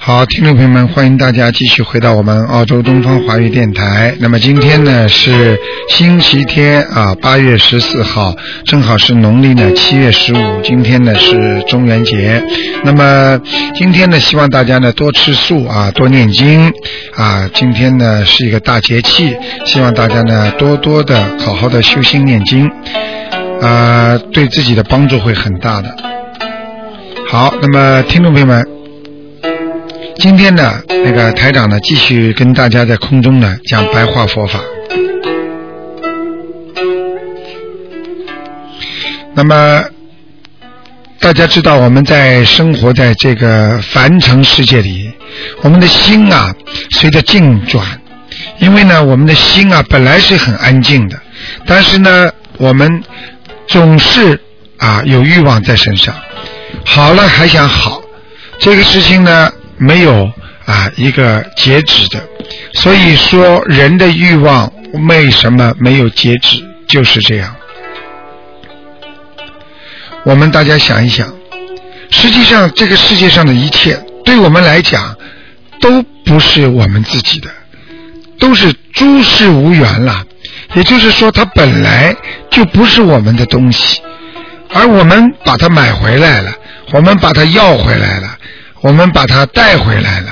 好，听众朋友们，欢迎大家继续回到我们澳洲东方华语电台。那么今天呢是星期天啊，八月十四号，正好是农历呢七月十五。今天呢是中元节。那么今天呢，希望大家呢多吃素啊，多念经啊。今天呢是一个大节气，希望大家呢多多的好好的修心念经啊，对自己的帮助会很大的。好，那么听众朋友们。今天呢，那个台长呢，继续跟大家在空中呢讲白话佛法。那么大家知道，我们在生活在这个凡尘世界里，我们的心啊随着境转，因为呢，我们的心啊本来是很安静的，但是呢，我们总是啊有欲望在身上，好了还想好，这个事情呢。没有啊，一个截止的，所以说人的欲望为什么没有截止？就是这样。我们大家想一想，实际上这个世界上的一切，对我们来讲都不是我们自己的，都是诸事无缘了。也就是说，它本来就不是我们的东西，而我们把它买回来了，我们把它要回来了。我们把它带回来了，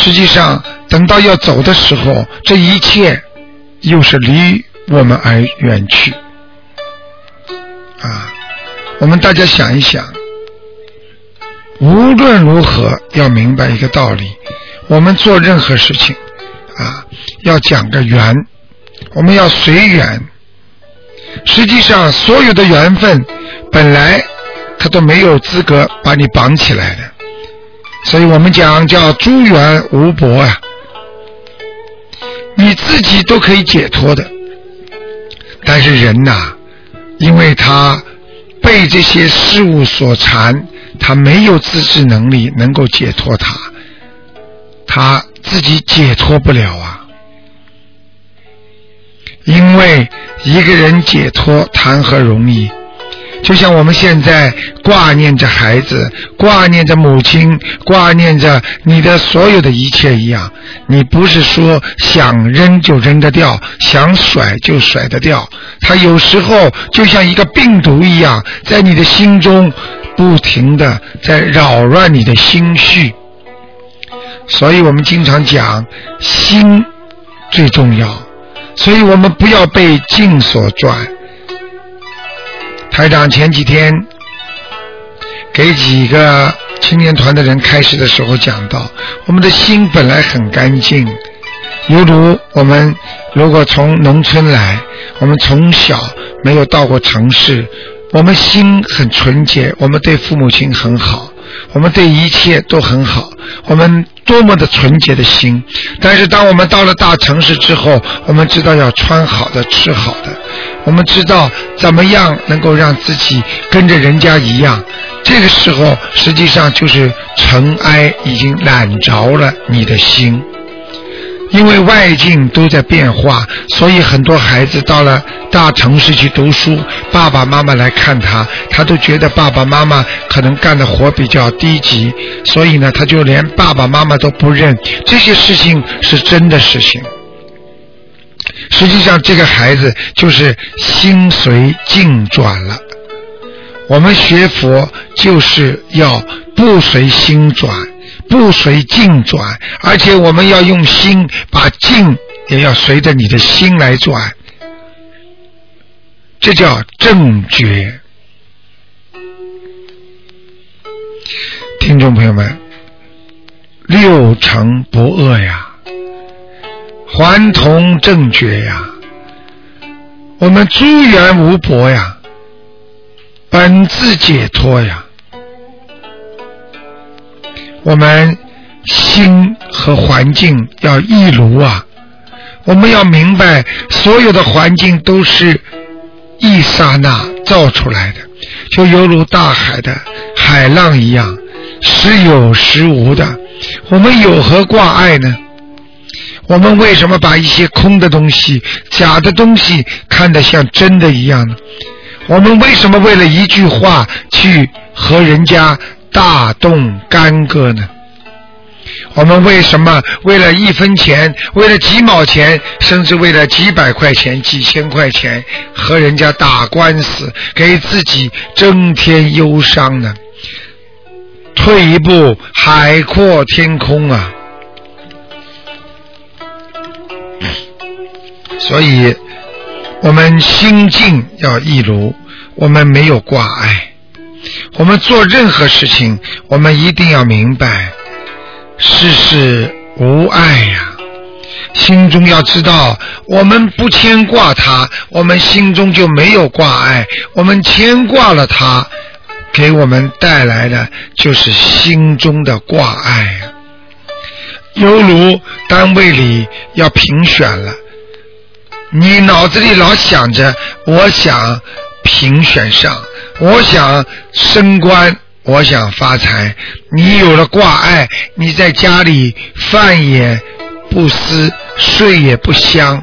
实际上等到要走的时候，这一切又是离我们而远去。啊，我们大家想一想，无论如何要明白一个道理：我们做任何事情啊，要讲个缘，我们要随缘。实际上，所有的缘分本来他都没有资格把你绑起来的。所以我们讲叫诸缘无薄啊，你自己都可以解脱的，但是人呐，因为他被这些事物所缠，他没有自制能力能够解脱他，他自己解脱不了啊，因为一个人解脱谈何容易。就像我们现在挂念着孩子，挂念着母亲，挂念着你的所有的一切一样，你不是说想扔就扔得掉，想甩就甩得掉。它有时候就像一个病毒一样，在你的心中不停的在扰乱你的心绪。所以我们经常讲心最重要，所以我们不要被境所转。台长前几天给几个青年团的人开始的时候讲到，我们的心本来很干净，犹如我们如果从农村来，我们从小没有到过城市，我们心很纯洁，我们对父母亲很好，我们对一切都很好，我们多么的纯洁的心。但是当我们到了大城市之后，我们知道要穿好的，吃好的。我们知道怎么样能够让自己跟着人家一样，这个时候实际上就是尘埃已经染着了你的心，因为外境都在变化，所以很多孩子到了大城市去读书，爸爸妈妈来看他，他都觉得爸爸妈妈可能干的活比较低级，所以呢，他就连爸爸妈妈都不认，这些事情是真的事情。实际上，这个孩子就是心随境转了。我们学佛就是要不随心转，不随境转，而且我们要用心把境也要随着你的心来转，这叫正觉。听众朋友们，六成不恶呀。还同正觉呀，我们诸缘无薄呀，本自解脱呀。我们心和环境要一如啊，我们要明白，所有的环境都是一刹那造出来的，就犹如大海的海浪一样，时有时无的。我们有何挂碍呢？我们为什么把一些空的东西、假的东西看得像真的一样呢？我们为什么为了一句话去和人家大动干戈呢？我们为什么为了一分钱、为了几毛钱，甚至为了几百块钱、几千块钱和人家打官司，给自己增添忧伤呢？退一步，海阔天空啊！所以，我们心境要一如，我们没有挂碍。我们做任何事情，我们一定要明白，世事无碍呀。心中要知道，我们不牵挂他，我们心中就没有挂碍；我们牵挂了他，给我们带来的就是心中的挂碍呀。犹如单位里要评选了。你脑子里老想着，我想评选上，我想升官，我想发财。你有了挂碍，你在家里饭也不思，睡也不香。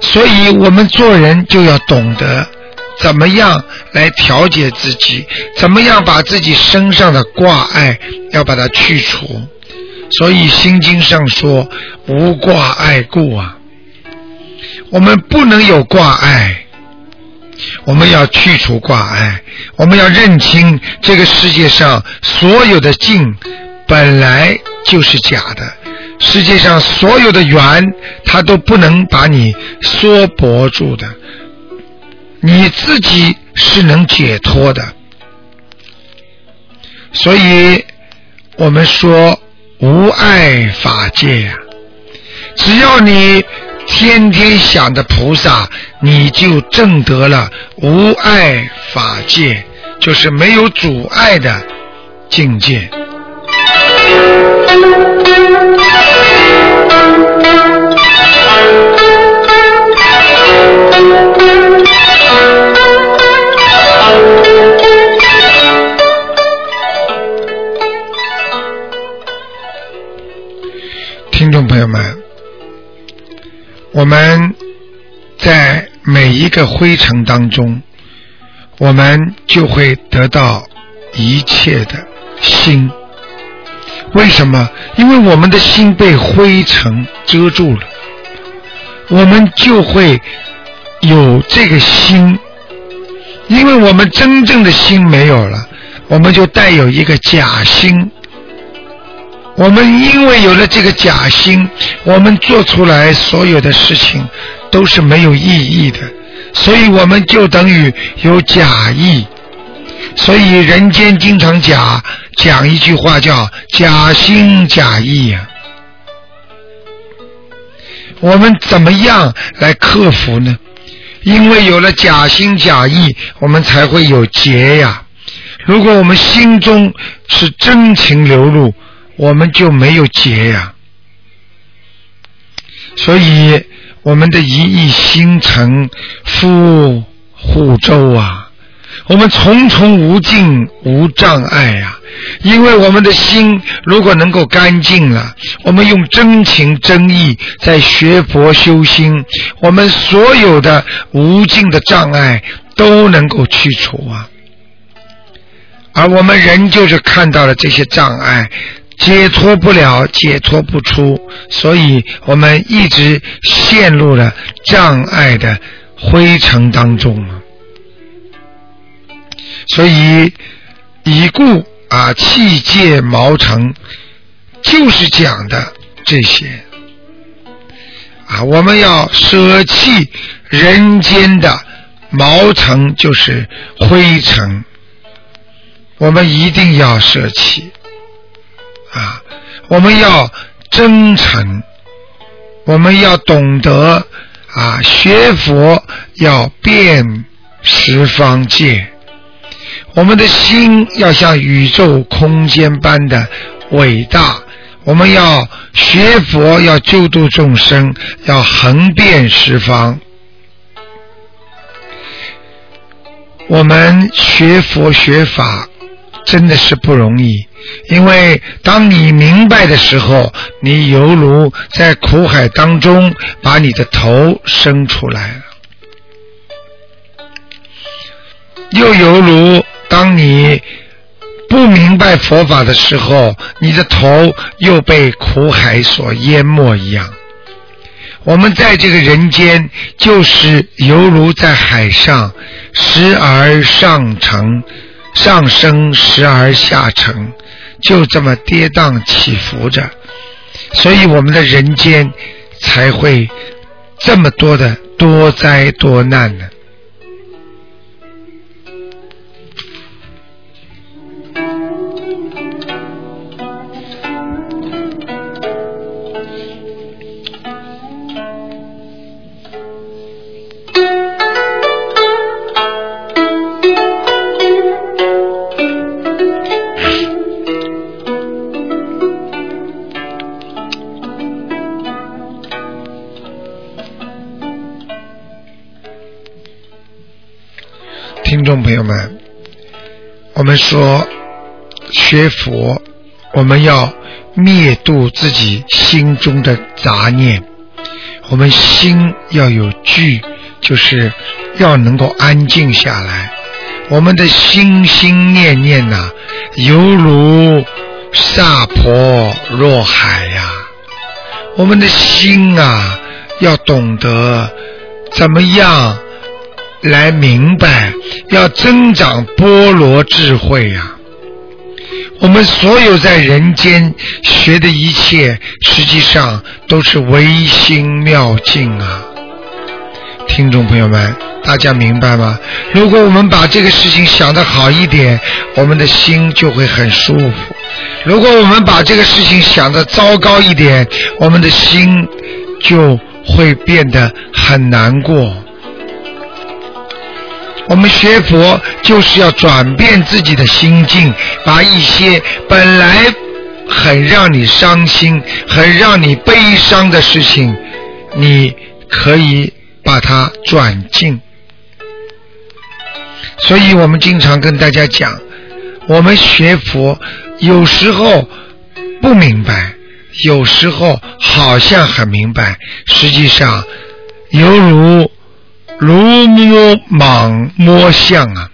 所以我们做人就要懂得怎么样来调节自己，怎么样把自己身上的挂碍要把它去除。所以心经上说：“无挂碍故啊。”我们不能有挂碍，我们要去除挂碍，我们要认清这个世界上所有的境本来就是假的，世界上所有的缘它都不能把你缩脖住的，你自己是能解脱的，所以我们说无碍法界呀，只要你。天天想着菩萨，你就证得了无碍法界，就是没有阻碍的境界。我们在每一个灰尘当中，我们就会得到一切的心。为什么？因为我们的心被灰尘遮住了，我们就会有这个心。因为我们真正的心没有了，我们就带有一个假心。我们因为有了这个假心，我们做出来所有的事情都是没有意义的，所以我们就等于有假意。所以人间经常讲讲一句话叫“假心假意”呀。我们怎么样来克服呢？因为有了假心假意，我们才会有结呀。如果我们心中是真情流露。我们就没有结呀，所以我们的一意心诚赴护州啊，我们重重无尽无障碍呀，因为我们的心如果能够干净了，我们用真情真意在学佛修心，我们所有的无尽的障碍都能够去除啊，而我们人就是看到了这些障碍。解脱不了，解脱不出，所以我们一直陷入了障碍的灰尘当中。所以已故啊，气界毛尘就是讲的这些。啊，我们要舍弃人间的毛尘，就是灰尘，我们一定要舍弃。啊，我们要真诚，我们要懂得啊，学佛要遍十方界，我们的心要像宇宙空间般的伟大。我们要学佛，要救度众生，要横遍十方。我们学佛学法真的是不容易，因为当你明白的时候，你犹如在苦海当中把你的头伸出来了，又犹如当你。不明白佛法的时候，你的头又被苦海所淹没一样。我们在这个人间，就是犹如在海上，时而上乘，上升，时而下沉，就这么跌宕起伏着。所以我们的人间才会这么多的多灾多难呢。朋友们，我们说学佛，我们要灭度自己心中的杂念，我们心要有聚，就是要能够安静下来。我们的心心念念呐，犹如萨婆若海呀。我们的心啊，要懂得怎么样。来明白，要增长波罗智慧呀！我们所有在人间学的一切，实际上都是唯心妙境啊！听众朋友们，大家明白吗？如果我们把这个事情想得好一点，我们的心就会很舒服；如果我们把这个事情想得糟糕一点，我们的心就会变得很难过。我们学佛就是要转变自己的心境，把一些本来很让你伤心、很让你悲伤的事情，你可以把它转进。所以我们经常跟大家讲，我们学佛有时候不明白，有时候好像很明白，实际上犹如。如摸盲摸象啊，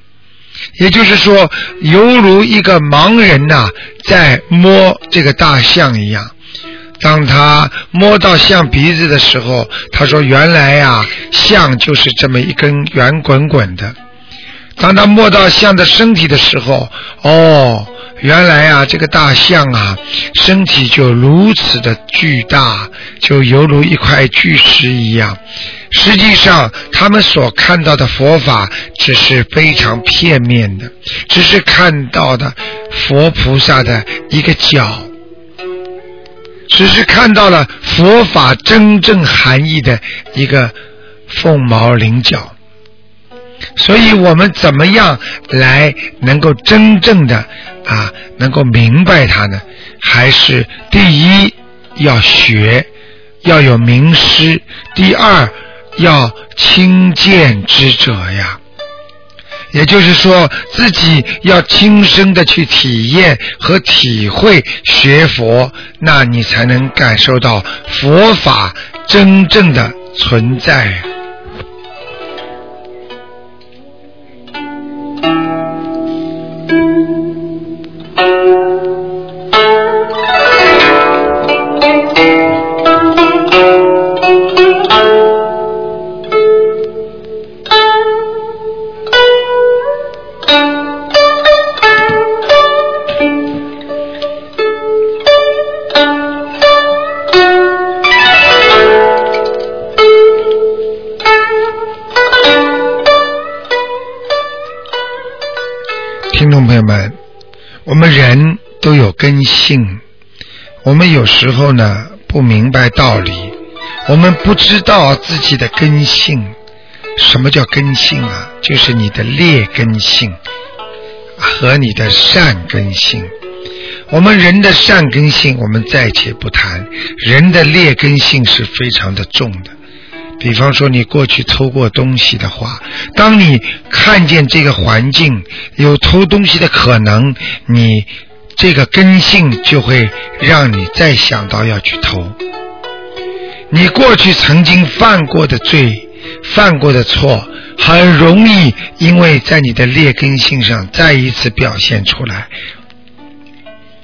也就是说，犹如一个盲人呐，在摸这个大象一样。当他摸到象鼻子的时候，他说：“原来呀，象就是这么一根圆滚滚的。”当他摸到象的身体的时候，哦，原来啊，这个大象啊，身体就如此的巨大，就犹如一块巨石一样。实际上，他们所看到的佛法只是非常片面的，只是看到的佛菩萨的一个角，只是看到了佛法真正含义的一个凤毛麟角。所以我们怎么样来能够真正的啊，能够明白它呢？还是第一要学，要有名师；第二。要亲见之者呀，也就是说，自己要亲身的去体验和体会学佛，那你才能感受到佛法真正的存在。我们有时候呢不明白道理，我们不知道自己的根性。什么叫根性啊？就是你的劣根性。和你的善根性。我们人的善根性，我们暂且不谈，人的劣根性是非常的重的。比方说，你过去偷过东西的话，当你看见这个环境有偷东西的可能，你这个根性就会让你再想到要去偷。你过去曾经犯过的罪、犯过的错，很容易因为在你的劣根性上再一次表现出来。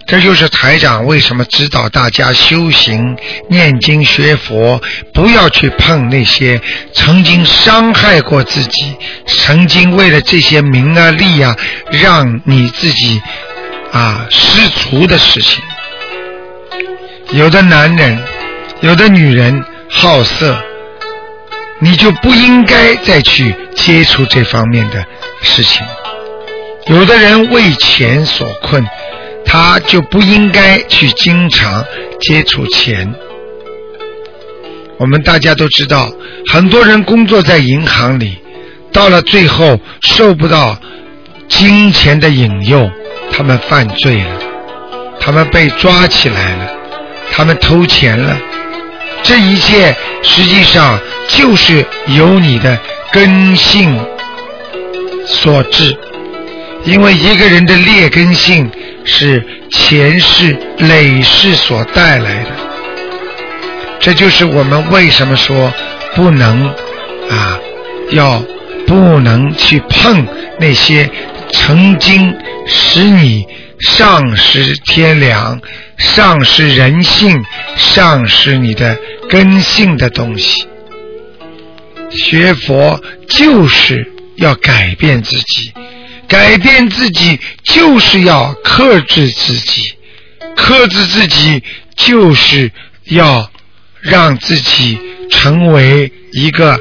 这就是台长为什么指导大家修行、念经、学佛，不要去碰那些曾经伤害过自己、曾经为了这些名啊利啊，让你自己啊失足的事情。有的男人，有的女人好色，你就不应该再去接触这方面的事情。有的人为钱所困。他就不应该去经常接触钱。我们大家都知道，很多人工作在银行里，到了最后受不到金钱的引诱，他们犯罪了，他们被抓起来了，他们偷钱了。这一切实际上就是由你的根性所致，因为一个人的劣根性。是前世累世所带来的，这就是我们为什么说不能啊，要不能去碰那些曾经使你丧失天良、丧失人性、丧失你的根性的东西。学佛就是要改变自己。改变自己就是要克制自己，克制自己就是要让自己成为一个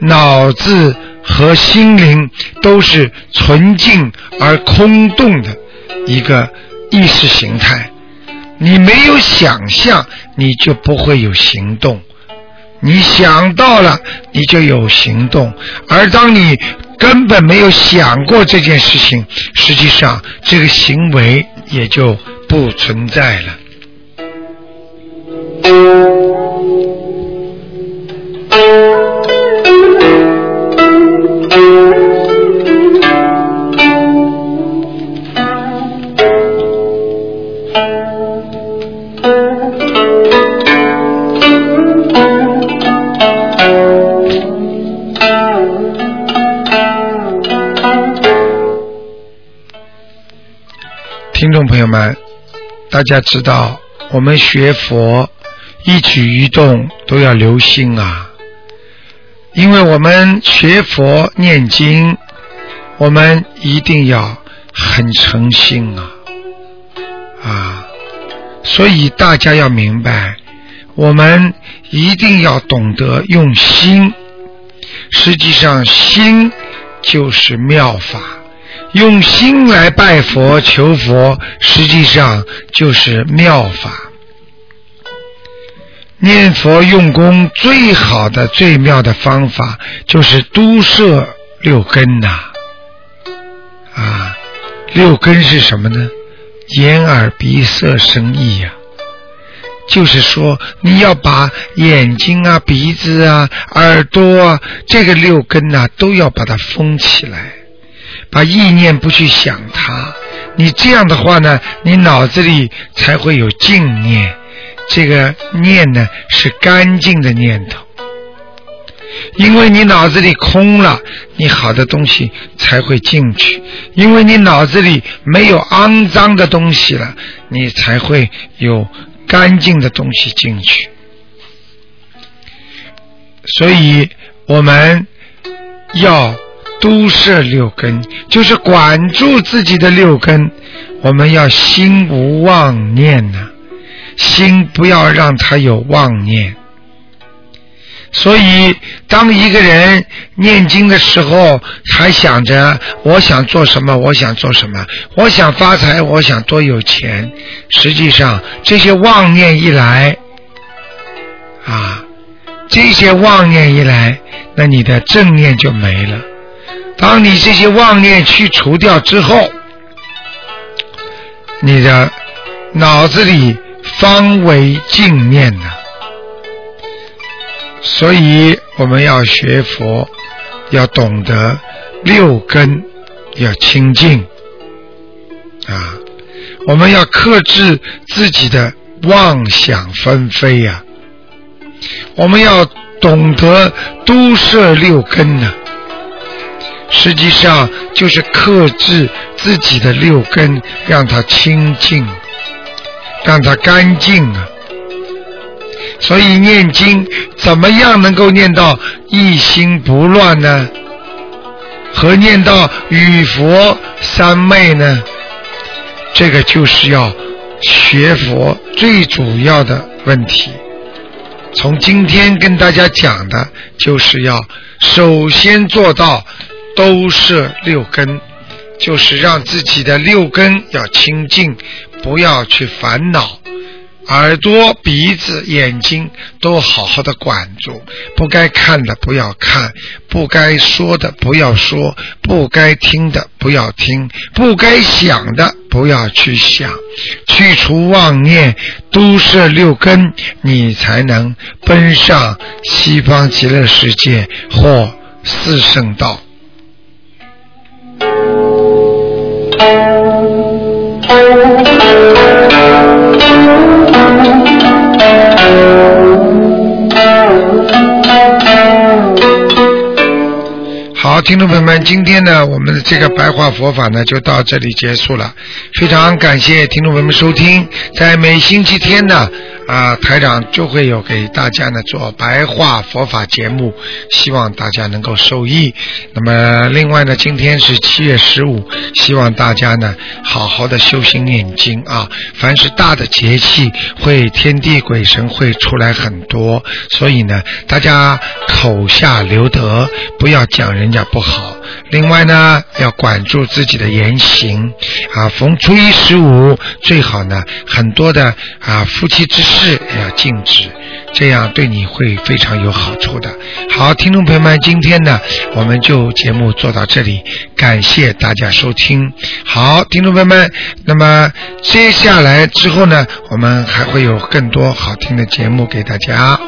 脑子和心灵都是纯净而空洞的一个意识形态。你没有想象，你就不会有行动；你想到了，你就有行动。而当你根本没有想过这件事情，实际上这个行为也就不存在了。大家知道，我们学佛一举一动都要留心啊，因为我们学佛念经，我们一定要很诚心啊。啊，所以大家要明白，我们一定要懂得用心，实际上心就是妙法。用心来拜佛求佛，实际上就是妙法。念佛用功最好的、最妙的方法，就是都摄六根呐。啊，六根是什么呢？眼、耳、鼻、舌、身、意呀。就是说，你要把眼睛啊、鼻子啊、耳朵啊，这个六根呐，都要把它封起来。把意念不去想它，你这样的话呢，你脑子里才会有净念。这个念呢是干净的念头，因为你脑子里空了，你好的东西才会进去；因为你脑子里没有肮脏的东西了，你才会有干净的东西进去。所以我们要。都摄六根，就是管住自己的六根。我们要心无妄念呐，心不要让他有妄念。所以，当一个人念经的时候，还想着我想做什么，我想做什么，我想发财，我想多有钱。实际上，这些妄念一来，啊，这些妄念一来，那你的正念就没了。当你这些妄念去除掉之后，你的脑子里方为净念呢。所以我们要学佛，要懂得六根要清净啊，我们要克制自己的妄想纷飞呀，我们要懂得都摄六根呢。实际上就是克制自己的六根，让它清净，让它干净啊。所以念经怎么样能够念到一心不乱呢？和念到与佛三昧呢？这个就是要学佛最主要的问题。从今天跟大家讲的，就是要首先做到都摄六根，就是让自己的六根要清净，不要去烦恼。耳朵、鼻子、眼睛都好好的管住，不该看的不要看，不该说的不要说，不该听的不要听，不该想的不要去想，去除妄念，都摄六根，你才能奔上西方极乐世界或四圣道。好，听众朋友们，今天呢，我们的这个白话佛法呢，就到这里结束了。非常感谢听众朋友们收听，在每星期天呢。啊，台长就会有给大家呢做白话佛法节目，希望大家能够受益。那么，另外呢，今天是七月十五，希望大家呢好好的修行念经啊。凡是大的节气，会天地鬼神会出来很多，所以呢，大家口下留德，不要讲人家不好。另外呢，要管住自己的言行啊。逢初一十五，最好呢，很多的啊夫妻之事。要禁止，这样对你会非常有好处的。好，听众朋友们，今天呢，我们就节目做到这里，感谢大家收听。好，听众朋友们，那么接下来之后呢，我们还会有更多好听的节目给大家。